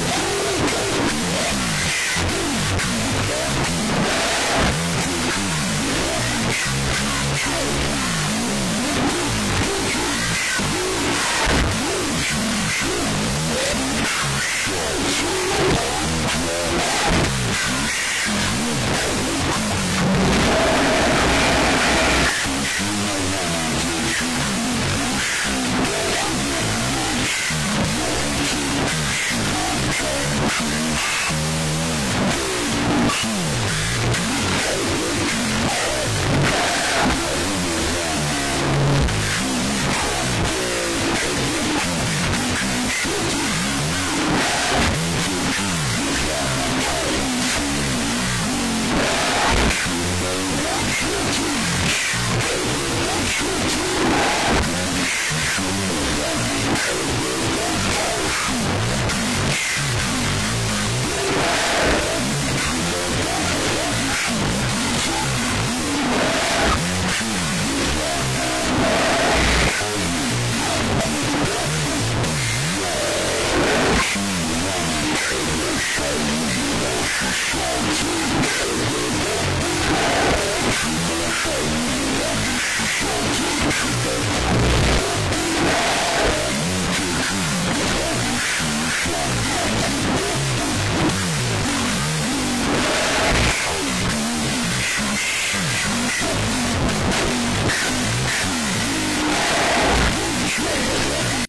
Yeah.